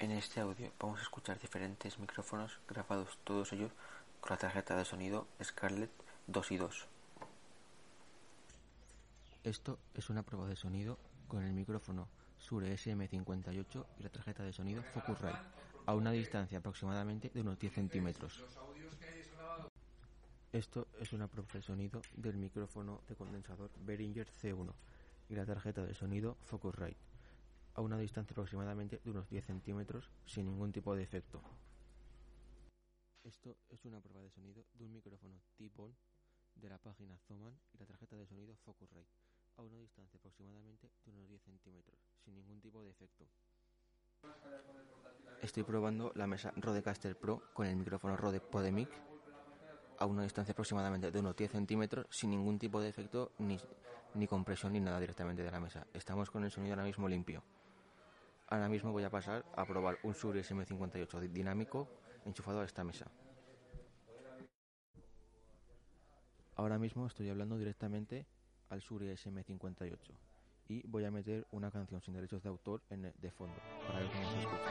En este audio vamos a escuchar diferentes micrófonos grabados todos ellos con la tarjeta de sonido Scarlett 2 y 2. Esto es una prueba de sonido con el micrófono Shure SM58 y la tarjeta de sonido Focusrite a una distancia aproximadamente de unos 10 centímetros. Esto es una prueba de sonido del micrófono de condensador Behringer C1 y la tarjeta de sonido Focusrite a una distancia aproximadamente de unos 10 centímetros sin ningún tipo de efecto. Esto es una prueba de sonido de un micrófono T-Bone de la página Zoman y la tarjeta de sonido Focusrite a una distancia aproximadamente de unos 10 centímetros sin ningún tipo de efecto. Estoy probando la mesa Rodecaster Pro con el micrófono Rode Podemic a una distancia aproximadamente de unos 10 centímetros sin ningún tipo de efecto ni, ni compresión ni nada directamente de la mesa. Estamos con el sonido ahora mismo limpio. Ahora mismo voy a pasar a probar un Shure SM58 dinámico enchufado a esta mesa. Ahora mismo estoy hablando directamente al Shure SM58 y voy a meter una canción sin derechos de autor en de fondo para ver cómo se escucha.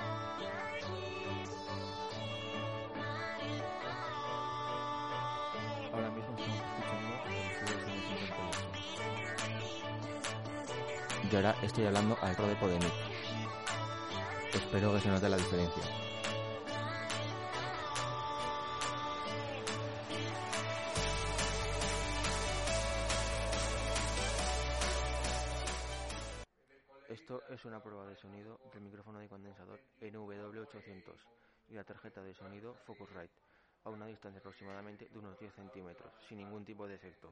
SM58 y ahora estoy hablando al Rode Podemic. Espero que se note la diferencia. Esto es una prueba de sonido del micrófono de condensador NW800 y la tarjeta de sonido Focusrite a una distancia aproximadamente de unos 10 centímetros, sin ningún tipo de efecto.